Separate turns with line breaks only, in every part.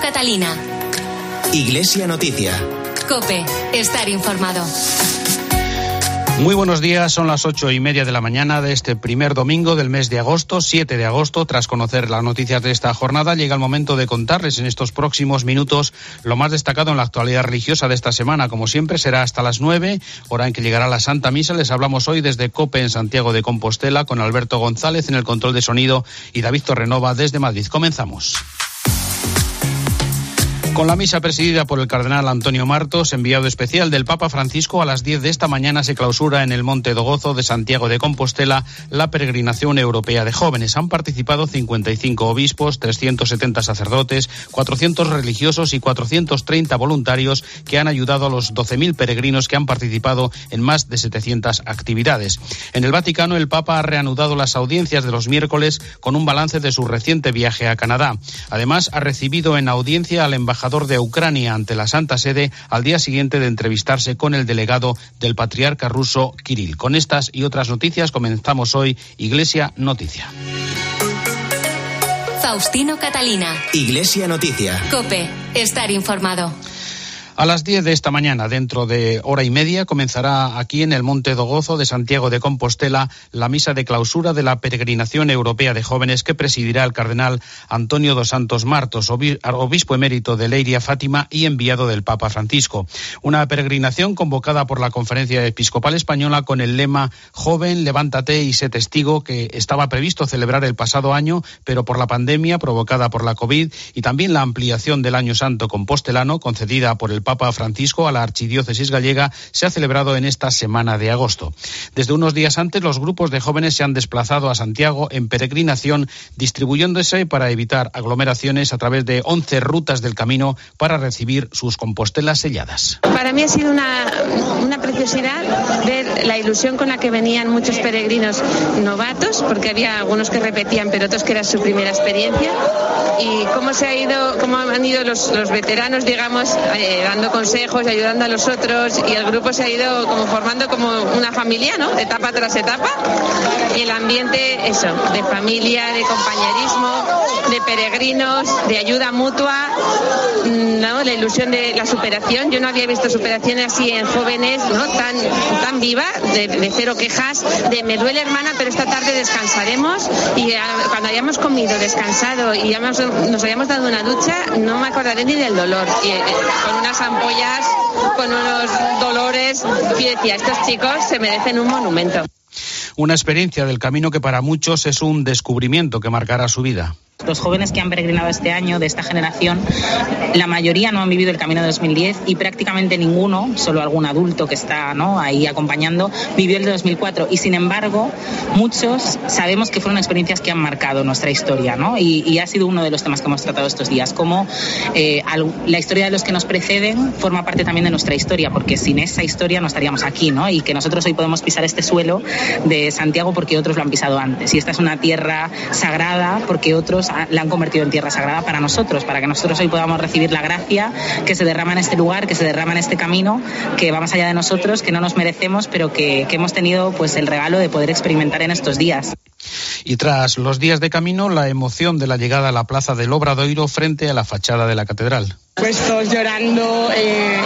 Catalina.
Iglesia Noticia.
Cope, estar informado.
Muy buenos días, son las ocho y media de la mañana de este primer domingo del mes de agosto, 7 de agosto. Tras conocer las noticias de esta jornada, llega el momento de contarles en estos próximos minutos lo más destacado en la actualidad religiosa de esta semana. Como siempre, será hasta las nueve, hora en que llegará la Santa Misa. Les hablamos hoy desde COPE en Santiago de Compostela con Alberto González en el control de sonido y David Torrenova desde Madrid. Comenzamos. Con la misa presidida por el cardenal Antonio Martos, enviado especial del Papa Francisco, a las 10 de esta mañana se clausura en el Monte Dogozo de Santiago de Compostela la peregrinación europea de jóvenes. Han participado 55 obispos, 370 sacerdotes, 400 religiosos y 430 voluntarios que han ayudado a los 12.000 peregrinos que han participado en más de 700 actividades. En el Vaticano, el Papa ha reanudado las audiencias de los miércoles con un balance de su reciente viaje a Canadá. Además, ha recibido en audiencia al embajador de Ucrania ante la Santa Sede al día siguiente de entrevistarse con el delegado del patriarca ruso Kirill. Con estas y otras noticias comenzamos hoy Iglesia Noticia.
Faustino Catalina.
Iglesia Noticia.
Cope, estar informado.
A las 10 de esta mañana, dentro de hora y media, comenzará aquí en el Monte Dogozo de Santiago de Compostela la misa de clausura de la peregrinación europea de jóvenes que presidirá el cardenal Antonio dos Santos Martos, obispo emérito de Leiria Fátima y enviado del Papa Francisco. Una peregrinación convocada por la Conferencia Episcopal Española con el lema Joven, levántate y sé testigo, que estaba previsto celebrar el pasado año, pero por la pandemia provocada por la COVID y también la ampliación del Año Santo Compostelano concedida por el Papa Francisco a la Archidiócesis gallega se ha celebrado en esta semana de agosto. Desde unos días antes, los grupos de jóvenes se han desplazado a Santiago en peregrinación, distribuyéndose para evitar aglomeraciones a través de 11 rutas del camino para recibir sus compostelas selladas.
Para mí ha sido una, una preciosidad ver la ilusión con la que venían muchos peregrinos novatos, porque había algunos que repetían, pero otros que era su primera experiencia, y cómo se ha ido, cómo han ido los, veteranos, digamos, eh, dando consejos y ayudando a los otros y el grupo se ha ido como formando como una familia, ¿no? Etapa tras etapa y el ambiente, eso, de familia, de compañerismo, de peregrinos, de ayuda mutua, ¿no? La ilusión de la superación. Yo no había visto superación así en jóvenes, ¿no? Tan, tan viva, de, de cero quejas, de me duele hermana, pero esta tarde descansaremos y a, cuando hayamos comido, descansado y hayamos, nos hayamos dado una ducha, no me acordaré ni del dolor. Y, eh, con ampollas, con unos dolores. Y decía, estos chicos se merecen un monumento.
Una experiencia del camino que para muchos es un descubrimiento que marcará su vida.
Los jóvenes que han peregrinado este año de esta generación, la mayoría no han vivido el camino de 2010 y prácticamente ninguno, solo algún adulto que está ¿no? ahí acompañando, vivió el de 2004. Y sin embargo, muchos sabemos que fueron experiencias que han marcado nuestra historia ¿no? y, ha sido uno de los temas que hemos tratado estos días, como eh, la historia de los que nos preceden forma parte también de nuestra historia, porque sin esa historia no estaríamos aquí ¿no? y que nosotros hoy podemos pisar este suelo de Santiago porque otros lo han pisado antes. Y esta es una tierra sagrada porque otros la han convertido en tierra sagrada para nosotros, para que nosotros hoy podamos recibir la gracia que se derrama en este lugar, que se derrama en este camino, que va más allá de nosotros, que no nos merecemos, pero que, que hemos tenido pues el regalo de poder experimentar en estos días.
Y tras los días de camino, la emoción de la llegada a la plaza del Obradoiro frente a la fachada de la catedral.
Pues todos llorando, eh,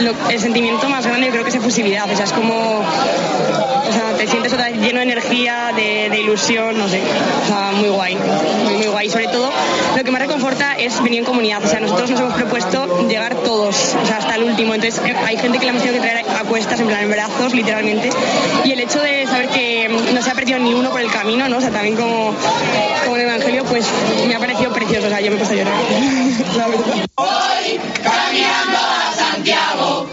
lo, el sentimiento más grande yo creo que es efusividad, o sea, es como, o sea, te sientes otra vez lleno de energía, de, de, ilusión, no sé, o sea, muy guay, muy, guay. Sobre todo, lo que más reconforta es venir en comunidad, o sea, nosotros nos hemos propuesto llegar todos, o sea, hasta el último, entonces hay gente que le hemos tenido que traer a cuestas, en plan, en brazos, literalmente, y el hecho de saber que no se ha perdido ni uno por el camino, ¿no? O sea, también como, como el Evangelio, pues me ha parecido precioso, o sea, yo me he puesto a llorar, la
caminando a Santiago,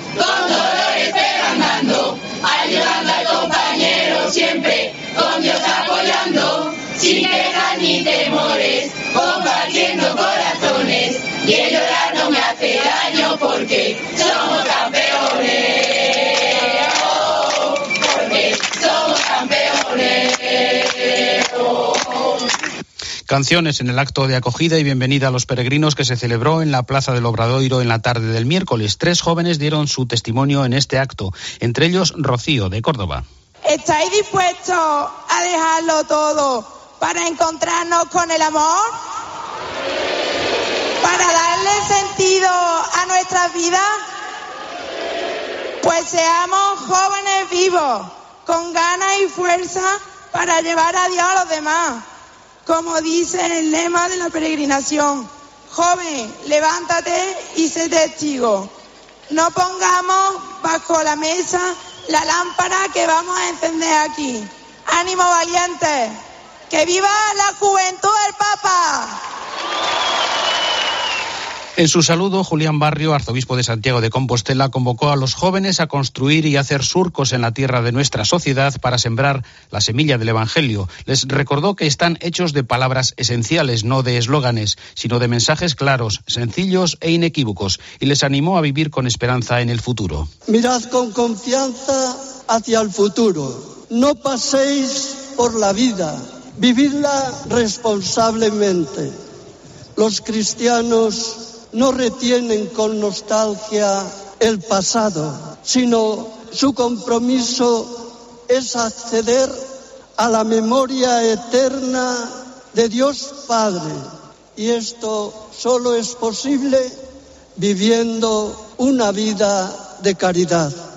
Canciones en el acto de acogida y bienvenida a los peregrinos que se celebró en la Plaza del Obradoiro en la tarde del miércoles. Tres jóvenes dieron su testimonio en este acto, entre ellos Rocío, de Córdoba.
¿Estáis dispuestos a dejarlo todo para encontrarnos con el amor? Para dar sentido a nuestras vidas? Pues seamos jóvenes vivos, con ganas y fuerza para llevar a Dios a los demás. Como dice el lema de la peregrinación, joven, levántate y sé testigo. No pongamos bajo la mesa la lámpara que vamos a encender aquí. Ánimo valiente. Que viva la juventud del Papa.
En su saludo, Julián Barrio, arzobispo de Santiago de Compostela, convocó a los jóvenes a construir y hacer surcos en la tierra de nuestra sociedad para sembrar la semilla del Evangelio. Les recordó que están hechos de palabras esenciales, no de eslóganes, sino de mensajes claros, sencillos e inequívocos, y les animó a vivir con esperanza en el futuro.
Mirad con confianza hacia el futuro. No paséis por la vida, vividla responsablemente. Los cristianos no retienen con nostalgia el pasado, sino su compromiso es acceder a la memoria eterna de Dios Padre. Y esto solo es posible viviendo una vida de caridad.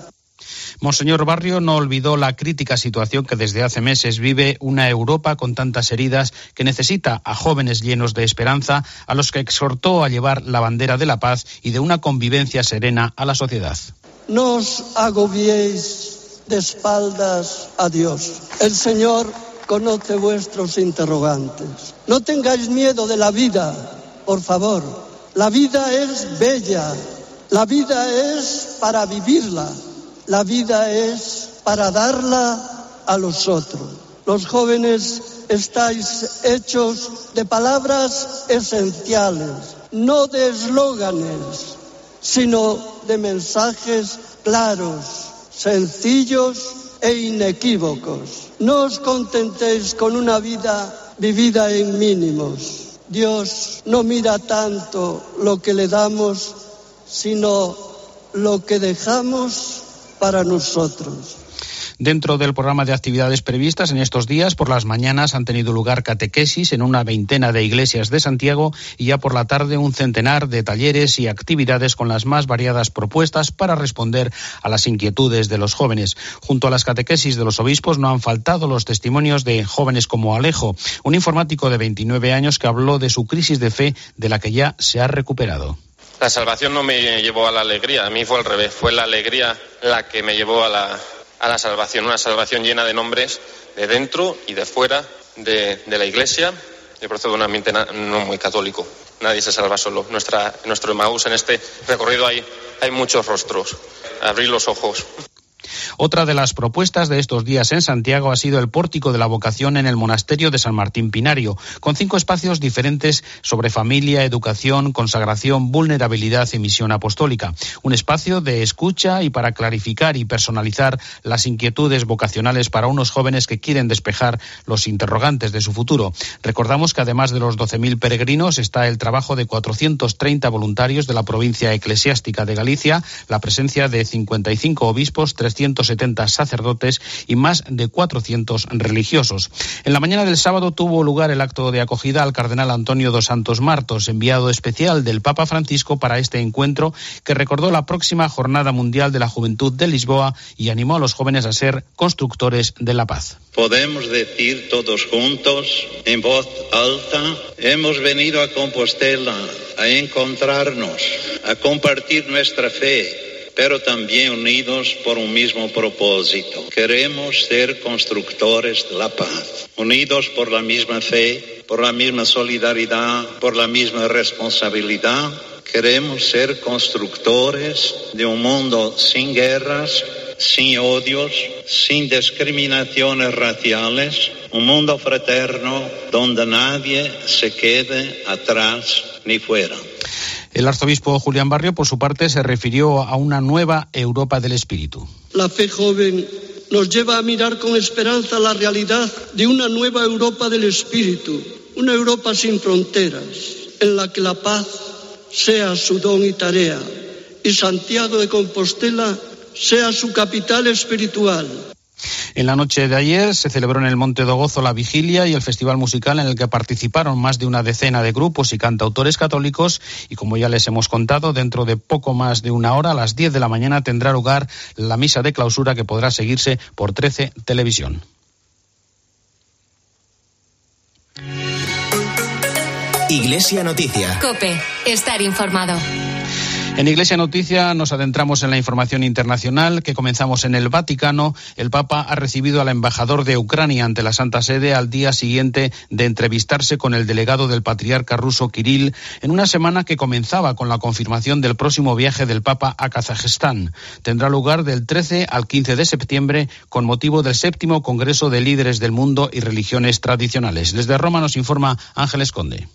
Monseñor Barrio no olvidó la crítica situación que desde hace meses vive una Europa con tantas heridas que necesita a jóvenes llenos de esperanza, a los que exhortó a llevar la bandera de la paz y de una convivencia serena a la sociedad.
No os agobiéis de espaldas a Dios. El Señor conoce vuestros interrogantes. No tengáis miedo de la vida, por favor. La vida es bella. La vida es para vivirla. La vida es para darla a los otros. Los jóvenes estáis hechos de palabras esenciales, no de eslóganes, sino de mensajes claros, sencillos e inequívocos. No os contentéis con una vida vivida en mínimos. Dios no mira tanto lo que le damos, sino lo que dejamos para nosotros.
Dentro del programa de actividades previstas en estos días, por las mañanas han tenido lugar catequesis en una veintena de iglesias de Santiago y ya por la tarde un centenar de talleres y actividades con las más variadas propuestas para responder a las inquietudes de los jóvenes. Junto a las catequesis de los obispos no han faltado los testimonios de jóvenes como Alejo, un informático de 29 años que habló de su crisis de fe de la que ya se ha recuperado.
La salvación no me llevó a la alegría, a mí fue al revés, fue la alegría la que me llevó a la, a la salvación, una salvación llena de nombres de dentro y de fuera de, de la iglesia. Yo procedo de un ambiente no muy católico, nadie se salva solo. Nuestra, nuestro Emaús en este recorrido hay, hay muchos rostros. Abrir los ojos.
Otra de las propuestas de estos días en Santiago ha sido el pórtico de la vocación en el monasterio de San Martín Pinario, con cinco espacios diferentes sobre familia, educación, consagración, vulnerabilidad y misión apostólica. Un espacio de escucha y para clarificar y personalizar las inquietudes vocacionales para unos jóvenes que quieren despejar los interrogantes de su futuro. Recordamos que además de los 12.000 peregrinos está el trabajo de 430 voluntarios de la provincia eclesiástica de Galicia, la presencia de 55 obispos, 370 sacerdotes y más de 400 religiosos. En la mañana del sábado tuvo lugar el acto de acogida al cardenal Antonio dos Santos Martos, enviado especial del Papa Francisco para este encuentro que recordó la próxima Jornada Mundial de la Juventud de Lisboa y animó a los jóvenes a ser constructores de la paz.
Podemos decir todos juntos, en voz alta, hemos venido a Compostela a encontrarnos, a compartir nuestra fe pero también unidos por un mismo propósito. Queremos ser constructores de la paz, unidos por la misma fe, por la misma solidaridad, por la misma responsabilidad. Queremos ser constructores de un mundo sin guerras, sin odios, sin discriminaciones raciales, un mundo fraterno donde nadie se quede atrás ni fuera.
El arzobispo Julián Barrio, por su parte, se refirió a una nueva Europa del Espíritu.
La fe joven nos lleva a mirar con esperanza la realidad de una nueva Europa del Espíritu, una Europa sin fronteras, en la que la paz sea su don y tarea, y Santiago de Compostela sea su capital espiritual.
En la noche de ayer se celebró en el Monte de Gozo la vigilia y el festival musical en el que participaron más de una decena de grupos y cantautores católicos y como ya les hemos contado, dentro de poco más de una hora, a las 10 de la mañana, tendrá lugar la misa de clausura que podrá seguirse por 13 Televisión.
Iglesia Noticia.
Cope, estar informado.
En Iglesia Noticia nos adentramos en la información internacional que comenzamos en el Vaticano. El Papa ha recibido al embajador de Ucrania ante la Santa Sede al día siguiente de entrevistarse con el delegado del patriarca ruso Kirill en una semana que comenzaba con la confirmación del próximo viaje del Papa a Kazajistán. Tendrá lugar del 13 al 15 de septiembre con motivo del séptimo Congreso de Líderes del Mundo y Religiones Tradicionales. Desde Roma nos informa Ángeles Conde.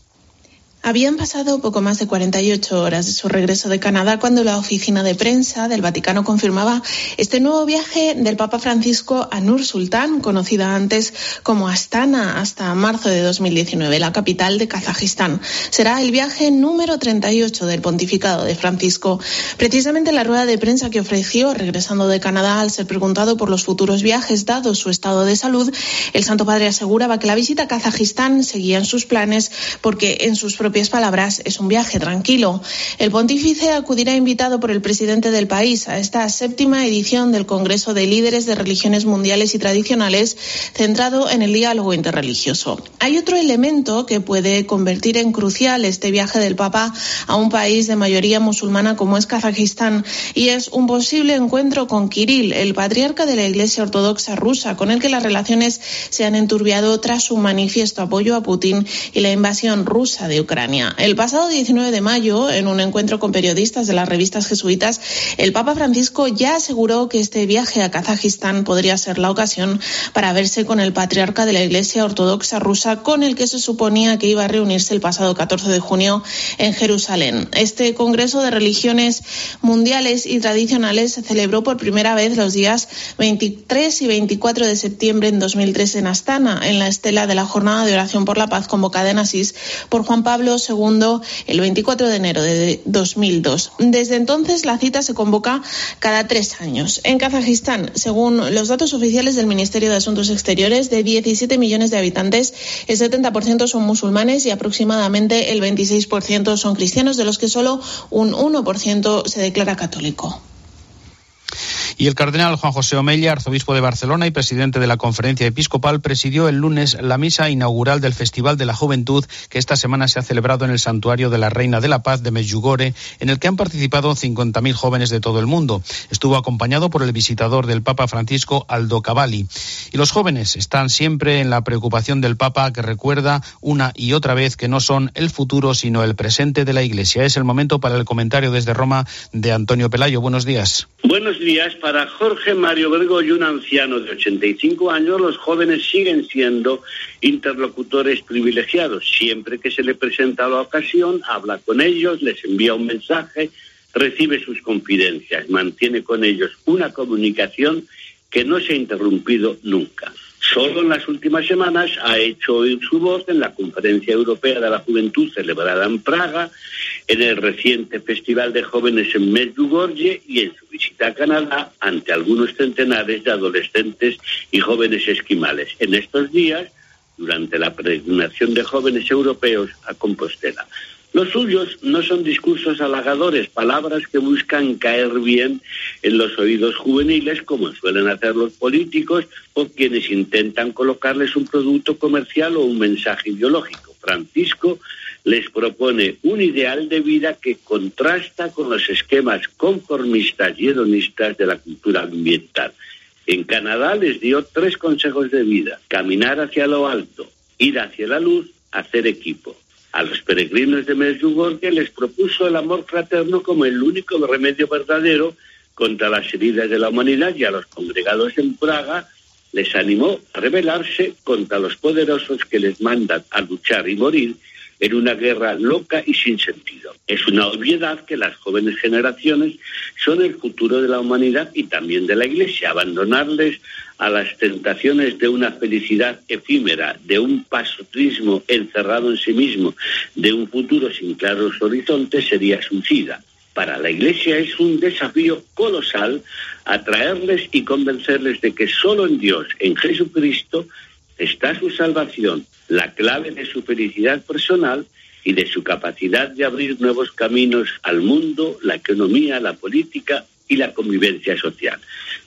Habían pasado poco más de 48 horas de su regreso de Canadá cuando la oficina de prensa del Vaticano confirmaba este nuevo viaje del Papa Francisco a Nur Sultán, conocida antes como Astana, hasta marzo de 2019, la capital de Kazajistán. Será el viaje número 38 del pontificado de Francisco. Precisamente la rueda de prensa que ofreció regresando de Canadá al ser preguntado por los futuros viajes dado su estado de salud, el Santo Padre aseguraba que la visita a Kazajistán seguía en sus planes porque en sus propias palabras, es un viaje tranquilo. El pontífice acudirá invitado por el presidente del país a esta séptima edición del Congreso de Líderes de Religiones Mundiales y Tradicionales, centrado en el diálogo interreligioso. Hay otro elemento que puede convertir en crucial este viaje del Papa a un país de mayoría musulmana como es Kazajistán, y es un posible encuentro con Kirill, el patriarca de la Iglesia Ortodoxa rusa, con el que las relaciones se han enturbiado tras su manifiesto apoyo a Putin y la invasión rusa de Ucrania. El pasado 19 de mayo, en un encuentro con periodistas de las revistas jesuitas, el Papa Francisco ya aseguró que este viaje a Kazajistán podría ser la ocasión para verse con el patriarca de la Iglesia Ortodoxa rusa, con el que se suponía que iba a reunirse el pasado 14 de junio en Jerusalén. Este Congreso de Religiones Mundiales y Tradicionales se celebró por primera vez los días 23 y 24 de septiembre en 2003 en Astana, en la estela de la Jornada de Oración por la Paz convocada en Asís por Juan Pablo II el 24 de enero de 2002. Desde entonces la cita se convoca cada tres años. En Kazajistán, según los datos oficiales del Ministerio de Asuntos Exteriores, de 17 millones de habitantes, el 70% son musulmanes y aproximadamente el 26% son cristianos, de los que solo un 1% se declara católico.
Y el cardenal Juan José Omella, arzobispo de Barcelona y presidente de la conferencia episcopal, presidió el lunes la misa inaugural del Festival de la Juventud que esta semana se ha celebrado en el Santuario de la Reina de la Paz de Medjugorje, en el que han participado 50.000 jóvenes de todo el mundo. Estuvo acompañado por el visitador del Papa Francisco, Aldo Cavalli. Y los jóvenes están siempre en la preocupación del Papa, que recuerda una y otra vez que no son el futuro, sino el presente de la Iglesia. Es el momento para el comentario desde Roma de Antonio Pelayo. Buenos días.
Buenos días. Para Jorge Mario y un anciano de 85 años, los jóvenes siguen siendo interlocutores privilegiados. Siempre que se le presenta la ocasión, habla con ellos, les envía un mensaje, recibe sus confidencias, mantiene con ellos una comunicación que no se ha interrumpido nunca. Solo en las últimas semanas ha hecho oír su voz en la Conferencia Europea de la Juventud celebrada en Praga, en el reciente Festival de Jóvenes en Medjugorje y en su visita a Canadá ante algunos centenares de adolescentes y jóvenes esquimales. En estos días, durante la peregrinación de jóvenes europeos a Compostela. Los suyos no son discursos halagadores, palabras que buscan caer bien en los oídos juveniles, como suelen hacer los políticos o quienes intentan colocarles un producto comercial o un mensaje ideológico. Francisco les propone un ideal de vida que contrasta con los esquemas conformistas y hedonistas de la cultura ambiental. En Canadá les dio tres consejos de vida. Caminar hacia lo alto, ir hacia la luz, hacer equipo. A los peregrinos de Medjugorje les propuso el amor fraterno como el único remedio verdadero contra las heridas de la humanidad y a los congregados en Praga les animó a rebelarse contra los poderosos que les mandan a luchar y morir en una guerra loca y sin sentido. Es una obviedad que las jóvenes generaciones son el futuro de la humanidad y también de la Iglesia. Abandonarles a las tentaciones de una felicidad efímera, de un pasotrismo encerrado en sí mismo, de un futuro sin claros horizontes, sería suicida. Para la Iglesia es un desafío colosal atraerles y convencerles de que solo en Dios, en Jesucristo, está su salvación, la clave de su felicidad personal y de su capacidad de abrir nuevos caminos al mundo, la economía, la política y la convivencia social.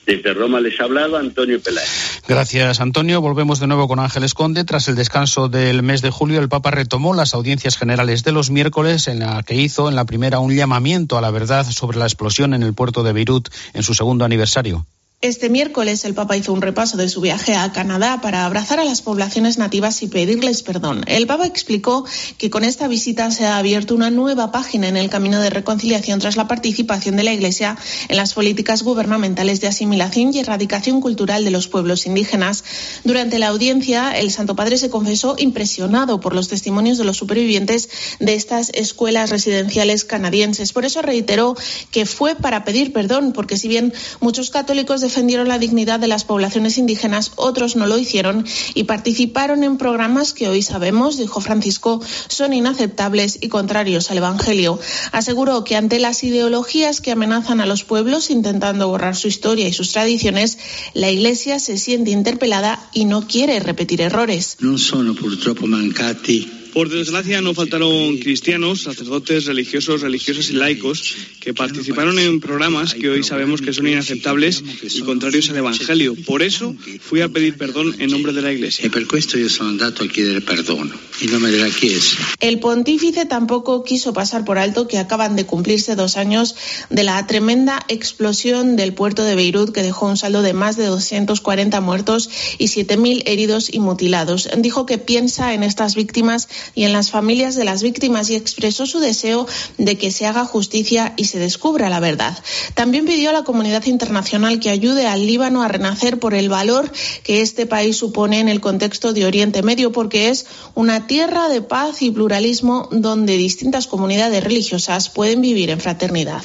Desde Roma les ha hablado Antonio Peláez.
Gracias, Antonio. Volvemos de nuevo con Ángeles Conde. Tras el descanso del mes de julio, el Papa retomó las audiencias generales de los miércoles, en la que hizo en la primera un llamamiento a la verdad sobre la explosión en el puerto de Beirut en su segundo aniversario.
Este miércoles el Papa hizo un repaso de su viaje a Canadá para abrazar a las poblaciones nativas y pedirles perdón. El Papa explicó que con esta visita se ha abierto una nueva página en el camino de reconciliación tras la participación de la Iglesia en las políticas gubernamentales de asimilación y erradicación cultural de los pueblos indígenas. Durante la audiencia, el Santo Padre se confesó impresionado por los testimonios de los supervivientes de estas escuelas residenciales canadienses. Por eso reiteró que fue para pedir perdón, porque si bien muchos católicos de defendieron la dignidad de las poblaciones indígenas, otros no lo hicieron y participaron en programas que hoy sabemos, dijo Francisco, son inaceptables y contrarios al Evangelio. Aseguró que ante las ideologías que amenazan a los pueblos intentando borrar su historia y sus tradiciones, la Iglesia se siente interpelada y no quiere repetir errores.
No purtroppo mancati por desgracia, no faltaron cristianos, sacerdotes, religiosos, religiosas y laicos que participaron en programas que hoy sabemos que son inaceptables y contrarios al Evangelio. Por eso fui a pedir perdón en nombre de la Iglesia.
Y por esto yo soy andato a pedir perdón en nombre de la Iglesia.
El pontífice tampoco quiso pasar por alto que acaban de cumplirse dos años de la tremenda explosión del puerto de Beirut que dejó un saldo de más de 240 muertos y 7.000 heridos y mutilados. Dijo que piensa en estas víctimas y en las familias de las víctimas y expresó su deseo de que se haga justicia y se descubra la verdad. También pidió a la comunidad internacional que ayude al Líbano a renacer por el valor que este país supone en el contexto de Oriente Medio, porque es una tierra de paz y pluralismo donde distintas comunidades religiosas pueden vivir en fraternidad.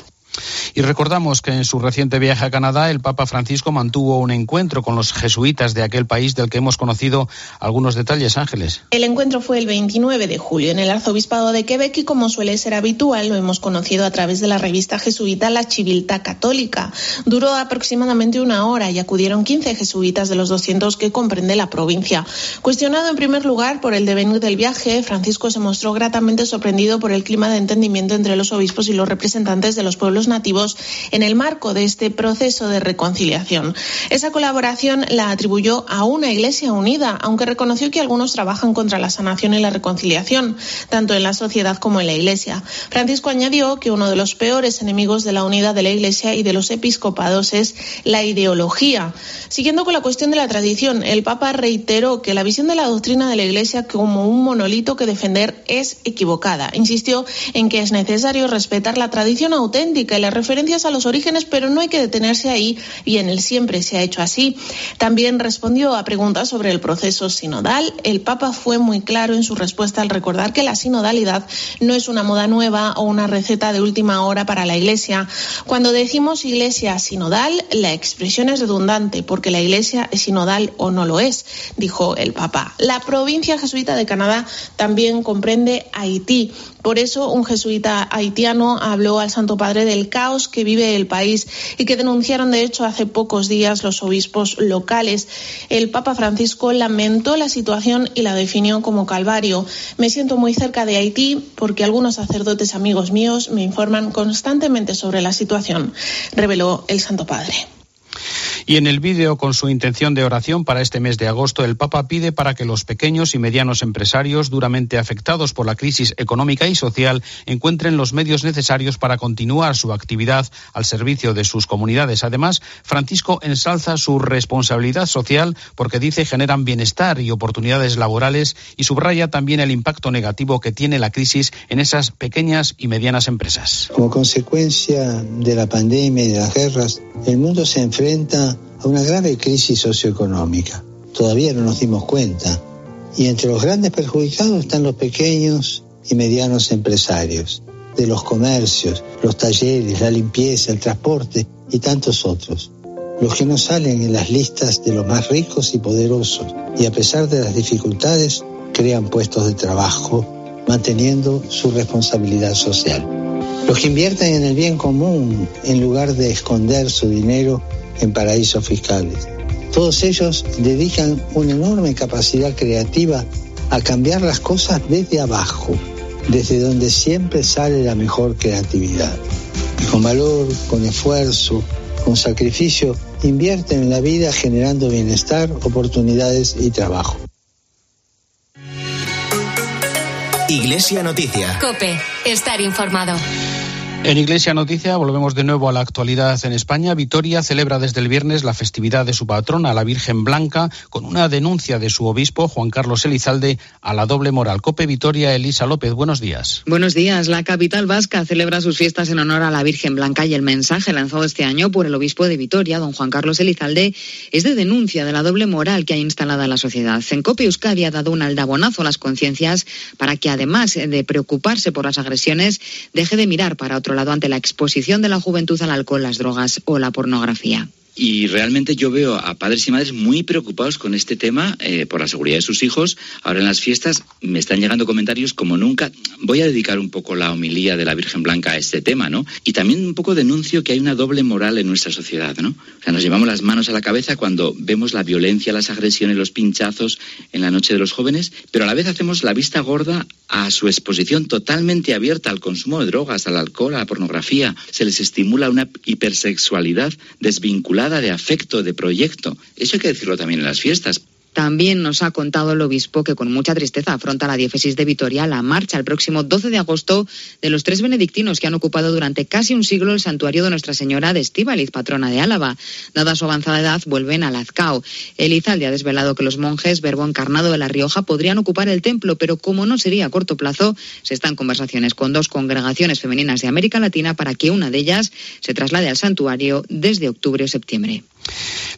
Y recordamos que en su reciente viaje a Canadá, el Papa Francisco mantuvo un encuentro con los jesuitas de aquel país del que hemos conocido algunos detalles, Ángeles.
El encuentro fue el 29 de julio en el Arzobispado de Quebec y como suele ser habitual, lo hemos conocido a través de la revista jesuita La Chivilta Católica. Duró aproximadamente una hora y acudieron 15 jesuitas de los 200 que comprende la provincia. Cuestionado en primer lugar por el devenir del viaje, Francisco se mostró gratamente sorprendido por el clima de entendimiento entre los obispos y los representantes de los pueblos nativos en el marco de este proceso de reconciliación. Esa colaboración la atribuyó a una Iglesia unida, aunque reconoció que algunos trabajan contra la sanación y la reconciliación, tanto en la sociedad como en la Iglesia. Francisco añadió que uno de los peores enemigos de la unidad de la Iglesia y de los episcopados es la ideología. Siguiendo con la cuestión de la tradición, el Papa reiteró que la visión de la doctrina de la Iglesia como un monolito que defender es equivocada. Insistió en que es necesario respetar la tradición auténtica las referencias a los orígenes, pero no hay que detenerse ahí y en el siempre se ha hecho así. También respondió a preguntas sobre el proceso sinodal. El Papa fue muy claro en su respuesta al recordar que la sinodalidad no es una moda nueva o una receta de última hora para la Iglesia. Cuando decimos Iglesia sinodal, la expresión es redundante porque la Iglesia es sinodal o no lo es, dijo el Papa. La provincia jesuita de Canadá también comprende Haití. Por eso, un jesuita haitiano habló al Santo Padre del caos que vive el país y que denunciaron, de hecho, hace pocos días los obispos locales. El Papa Francisco lamentó la situación y la definió como calvario. Me siento muy cerca de Haití porque algunos sacerdotes amigos míos me informan constantemente sobre la situación, reveló el Santo Padre.
Y en el vídeo con su intención de oración para este mes de agosto, el Papa pide para que los pequeños y medianos empresarios duramente afectados por la crisis económica y social encuentren los medios necesarios para continuar su actividad al servicio de sus comunidades. Además, Francisco ensalza su responsabilidad social porque dice generan bienestar y oportunidades laborales y subraya también el impacto negativo que tiene la crisis en esas pequeñas y medianas empresas.
Como consecuencia de la pandemia y de las guerras, el mundo se enfrenta a una grave crisis socioeconómica. Todavía no nos dimos cuenta. Y entre los grandes perjudicados están los pequeños y medianos empresarios, de los comercios, los talleres, la limpieza, el transporte y tantos otros. Los que no salen en las listas de los más ricos y poderosos y a pesar de las dificultades crean puestos de trabajo, manteniendo su responsabilidad social. los que invierten en el bien común en lugar de esconder su dinero en paraísos fiscales. Todos ellos dedican una enorme capacidad creativa a cambiar las cosas desde abajo, desde donde siempre sale la mejor creatividad. Con valor, con esfuerzo, con sacrificio, invierten en la vida generando bienestar, oportunidades y trabajo.
Iglesia Noticia.
Cope, estar informado.
En Iglesia Noticia volvemos de nuevo a la actualidad en España. Vitoria celebra desde el viernes la festividad de su patrona, la Virgen Blanca, con una denuncia de su obispo, Juan Carlos Elizalde, a la doble moral. Cope Vitoria, Elisa López, buenos días.
Buenos días. La capital vasca celebra sus fiestas en honor a la Virgen Blanca y el mensaje lanzado este año por el obispo de Vitoria, don Juan Carlos Elizalde, es de denuncia de la doble moral que ha instalado la sociedad. En Cope Euskadi ha dado un aldabonazo a las conciencias para que, además de preocuparse por las agresiones, deje de mirar para otro ante la exposición de la juventud al alcohol, las drogas o la pornografía.
Y realmente yo veo a padres y madres muy preocupados con este tema eh, por la seguridad de sus hijos. Ahora en las fiestas me están llegando comentarios como nunca. Voy a dedicar un poco la homilía de la Virgen Blanca a este tema, ¿no? Y también un poco denuncio que hay una doble moral en nuestra sociedad, ¿no? O sea, nos llevamos las manos a la cabeza cuando vemos la violencia, las agresiones, los pinchazos en la noche de los jóvenes, pero a la vez hacemos la vista gorda a su exposición totalmente abierta al consumo de drogas, al alcohol, a la pornografía. Se les estimula una hipersexualidad desvinculada de afecto, de proyecto. Eso hay que decirlo también en las fiestas.
También nos ha contado el obispo que con mucha tristeza afronta la diócesis de Vitoria la marcha el próximo 12 de agosto de los tres benedictinos que han ocupado durante casi un siglo el santuario de Nuestra Señora de Estíbaliz, patrona de Álava. Dada su avanzada edad, vuelven a Lazcao. Elizalde ha desvelado que los monjes, verbo encarnado de La Rioja, podrían ocupar el templo, pero como no sería a corto plazo, se están conversaciones con dos congregaciones femeninas de América Latina para que una de ellas se traslade al santuario desde octubre o septiembre.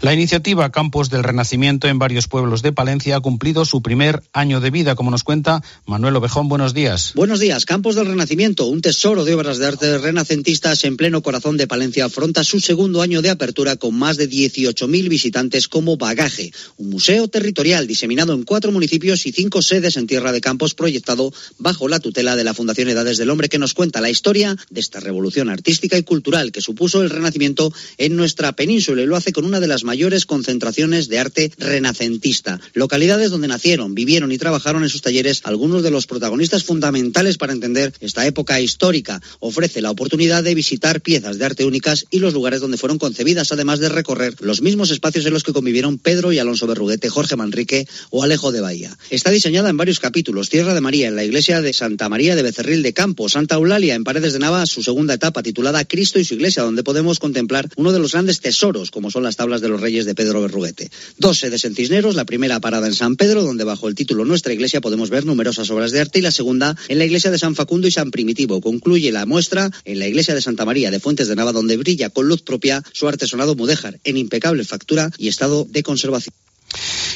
La iniciativa Campos del Renacimiento en varios pueblos de Palencia ha cumplido su primer año de vida, como nos cuenta Manuel Ovejón. Buenos días.
Buenos días. Campos del Renacimiento, un tesoro de obras de arte renacentistas en pleno corazón de Palencia, afronta su segundo año de apertura con más de 18.000 visitantes como bagaje. Un museo territorial diseminado en cuatro municipios y cinco sedes en Tierra de Campos, proyectado bajo la tutela de la Fundación Edades del Hombre, que nos cuenta la historia de esta revolución artística y cultural que supuso el Renacimiento en nuestra península y lo hace con una de las mayores concentraciones de arte renacentista. Localidades donde nacieron, vivieron y trabajaron en sus talleres algunos de los protagonistas fundamentales para entender esta época histórica. Ofrece la oportunidad de visitar piezas de arte únicas y los lugares donde fueron concebidas, además de recorrer los mismos espacios en los que convivieron Pedro y Alonso Berruguete, Jorge Manrique o Alejo de Bahía. Está diseñada en varios capítulos. Tierra de María en la iglesia de Santa María de Becerril de Campo, Santa Eulalia en Paredes de Nava, su segunda etapa titulada Cristo y su iglesia, donde podemos contemplar uno de los grandes tesoros, como son las tablas de los Reyes de Pedro Berruguete. Dos sedes en Cisneros, la primera parada en San Pedro, donde bajo el título Nuestra Iglesia podemos ver numerosas obras de arte, y la segunda en la iglesia de San Facundo y San Primitivo. Concluye la muestra en la iglesia de Santa María de Fuentes de Nava, donde brilla con luz propia su artesonado mudéjar, en impecable factura y estado de conservación.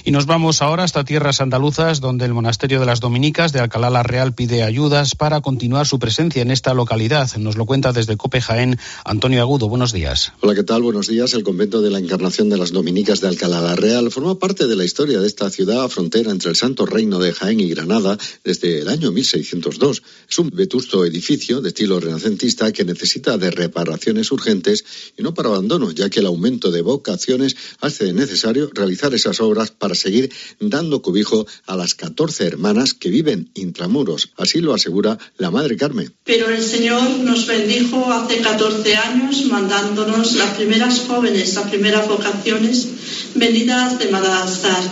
Y nos vamos ahora hasta tierras andaluzas, donde el monasterio de las Dominicas de Alcalá la Real pide ayudas para continuar su presencia en esta localidad. Nos lo cuenta desde Cope Jaén Antonio Agudo. Buenos días.
Hola, ¿qué tal? Buenos días. El convento de la Encarnación de las Dominicas de Alcalá la Real forma parte de la historia de esta ciudad frontera entre el Santo Reino de Jaén y Granada desde el año 1602. Es un vetusto edificio de estilo renacentista que necesita de reparaciones urgentes y no para abandono, ya que el aumento de vocaciones hace necesario realizar esas para seguir dando cobijo a las 14 hermanas que viven intramuros. Así lo asegura la Madre Carmen.
Pero el Señor nos bendijo hace 14 años mandándonos las primeras jóvenes, las primeras vocaciones venidas de Madagascar.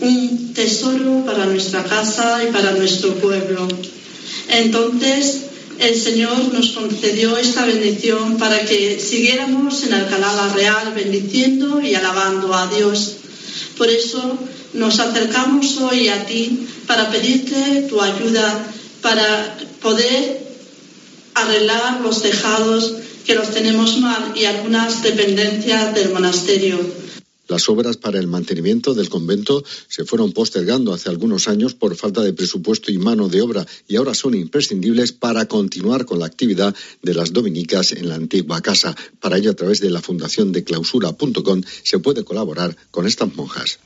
Un tesoro para nuestra casa y para nuestro pueblo. Entonces, el Señor nos concedió esta bendición para que siguiéramos en Alcalá la Real bendiciendo y alabando a Dios. Por eso nos acercamos hoy a ti para pedirte tu ayuda para poder arreglar los tejados que los tenemos mal y algunas dependencias del monasterio.
Las obras para el mantenimiento del convento se fueron postergando hace algunos años por falta de presupuesto y mano de obra y ahora son imprescindibles para continuar con la actividad de las dominicas en la antigua casa. Para ello, a través de la fundación de clausura.com se puede colaborar con estas monjas.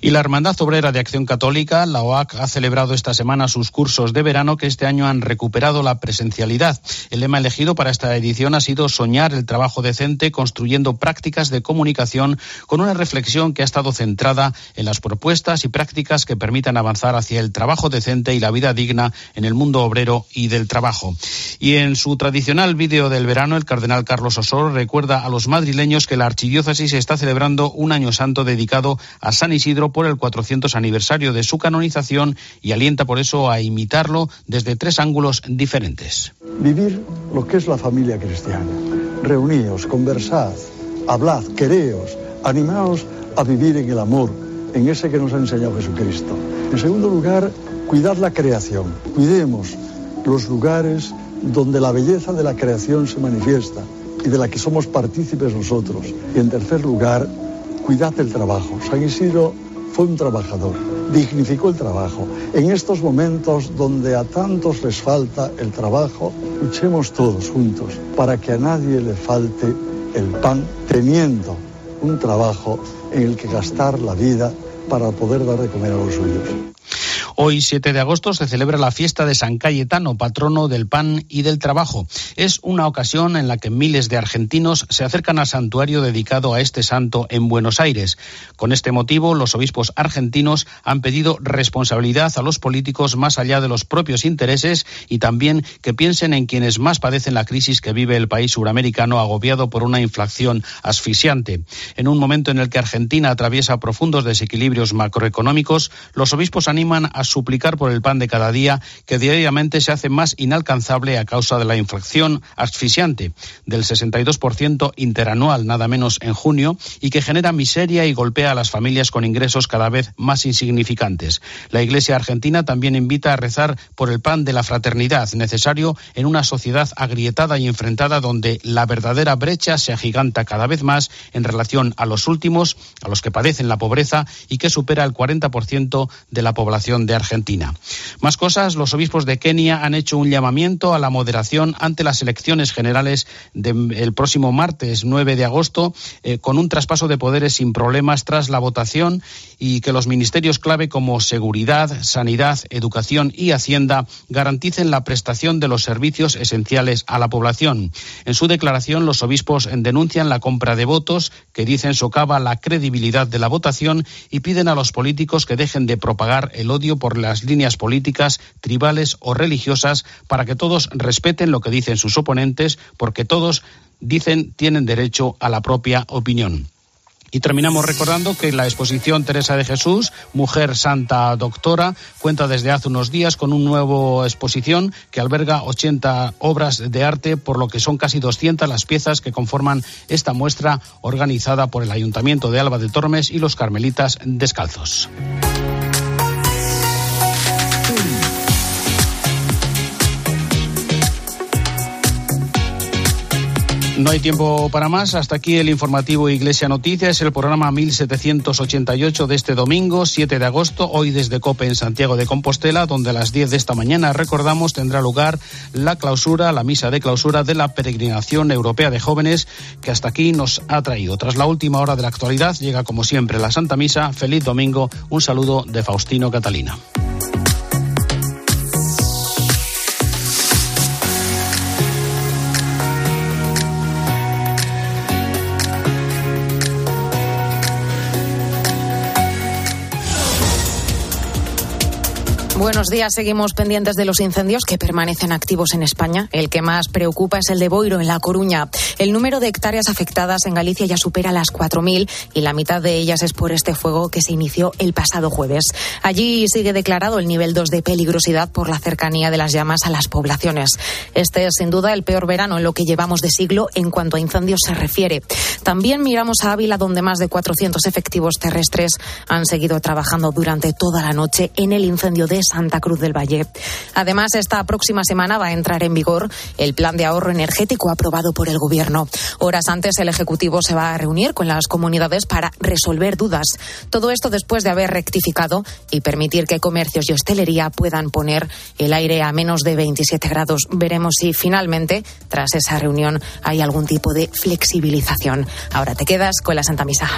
Y la Hermandad Obrera de Acción Católica, la OAC, ha celebrado esta semana sus cursos de verano que este año han recuperado la presencialidad. El lema elegido para esta edición ha sido soñar el trabajo decente construyendo prácticas de comunicación con una reflexión que ha estado centrada en las propuestas y prácticas que permitan avanzar hacia el trabajo decente y la vida digna en el mundo obrero y del trabajo. Y en su tradicional vídeo del verano, el cardenal Carlos Osoro recuerda a los madrileños que la archidiócesis está celebrando un año santo dedicado a San Isidro por el 400 aniversario de su canonización y alienta por eso a imitarlo desde tres ángulos diferentes.
Vivir lo que es la familia cristiana. Reuníos, conversad, hablad, quereos, animaos a vivir en el amor, en ese que nos ha enseñado Jesucristo. En segundo lugar, cuidar la creación. Cuidemos los lugares donde la belleza de la creación se manifiesta y de la que somos partícipes nosotros. Y en tercer lugar, cuidad el trabajo. San Isidro fue un trabajador, dignificó el trabajo. En estos momentos donde a tantos les falta el trabajo, luchemos todos juntos para que a nadie le falte el pan teniendo un trabajo en el que gastar la vida para poder dar de comer a los suyos.
Hoy, 7 de agosto, se celebra la fiesta de San Cayetano, patrono del pan y del trabajo. Es una ocasión en la que miles de argentinos se acercan al santuario dedicado a este santo en Buenos Aires. Con este motivo, los obispos argentinos han pedido responsabilidad a los políticos más allá de los propios intereses y también que piensen en quienes más padecen la crisis que vive el país suramericano agobiado por una inflación asfixiante. En un momento en el que Argentina atraviesa profundos desequilibrios macroeconómicos, los obispos animan a suplicar por el pan de cada día que diariamente se hace más inalcanzable a causa de la inflación asfixiante del 62% interanual, nada menos en junio, y que genera miseria y golpea a las familias con ingresos cada vez más insignificantes. La Iglesia argentina también invita a rezar por el pan de la fraternidad, necesario en una sociedad agrietada y enfrentada donde la verdadera brecha se agiganta cada vez más en relación a los últimos, a los que padecen la pobreza y que supera el 40% de la población de Argentina. Más cosas, los obispos de Kenia han hecho un llamamiento a la moderación ante las elecciones generales del próximo martes 9 de agosto, eh, con un traspaso de poderes sin problemas tras la votación y que los ministerios clave como seguridad, sanidad, educación y hacienda garanticen la prestación de los servicios esenciales a la población. En su declaración, los obispos denuncian la compra de votos que dicen socava la credibilidad de la votación y piden a los políticos que dejen de propagar el odio por las líneas políticas, tribales o religiosas para que todos respeten lo que dicen sus oponentes, porque todos dicen tienen derecho a la propia opinión. Y terminamos recordando que la exposición Teresa de Jesús, Mujer Santa Doctora, cuenta desde hace unos días con una nueva exposición que alberga 80 obras de arte, por lo que son casi 200 las piezas que conforman esta muestra organizada por el Ayuntamiento de Alba de Tormes y los Carmelitas Descalzos. No hay tiempo para más. Hasta aquí el informativo Iglesia Noticias, el programa 1788 de este domingo, 7 de agosto, hoy desde COPE en Santiago de Compostela, donde a las 10 de esta mañana, recordamos, tendrá lugar la clausura, la misa de clausura de la peregrinación europea de jóvenes que hasta aquí nos ha traído. Tras la última hora de la actualidad, llega como siempre la Santa Misa. Feliz domingo. Un saludo de Faustino Catalina.
Buenos días. Seguimos pendientes de los incendios que permanecen activos en España. El que más preocupa es el de Boiro, en La Coruña. El número de hectáreas afectadas en Galicia ya supera las 4.000 y la mitad de ellas es por este fuego que se inició el pasado jueves. Allí sigue declarado el nivel 2 de peligrosidad por la cercanía de las llamas a las poblaciones. Este es sin duda el peor verano en lo que llevamos de siglo en cuanto a incendios se refiere. También miramos a Ávila, donde más de 400 efectivos terrestres han seguido trabajando durante toda la noche en el incendio de Santa Cruz del Valle. Además, esta próxima semana va a entrar en vigor el plan de ahorro energético aprobado por el Gobierno. Horas antes, el Ejecutivo se va a reunir con las comunidades para resolver dudas. Todo esto después de haber rectificado y permitir que comercios y hostelería puedan poner el aire a menos de 27 grados. Veremos si finalmente, tras esa reunión, hay algún tipo de flexibilización. Ahora te quedas con la Santa Misa.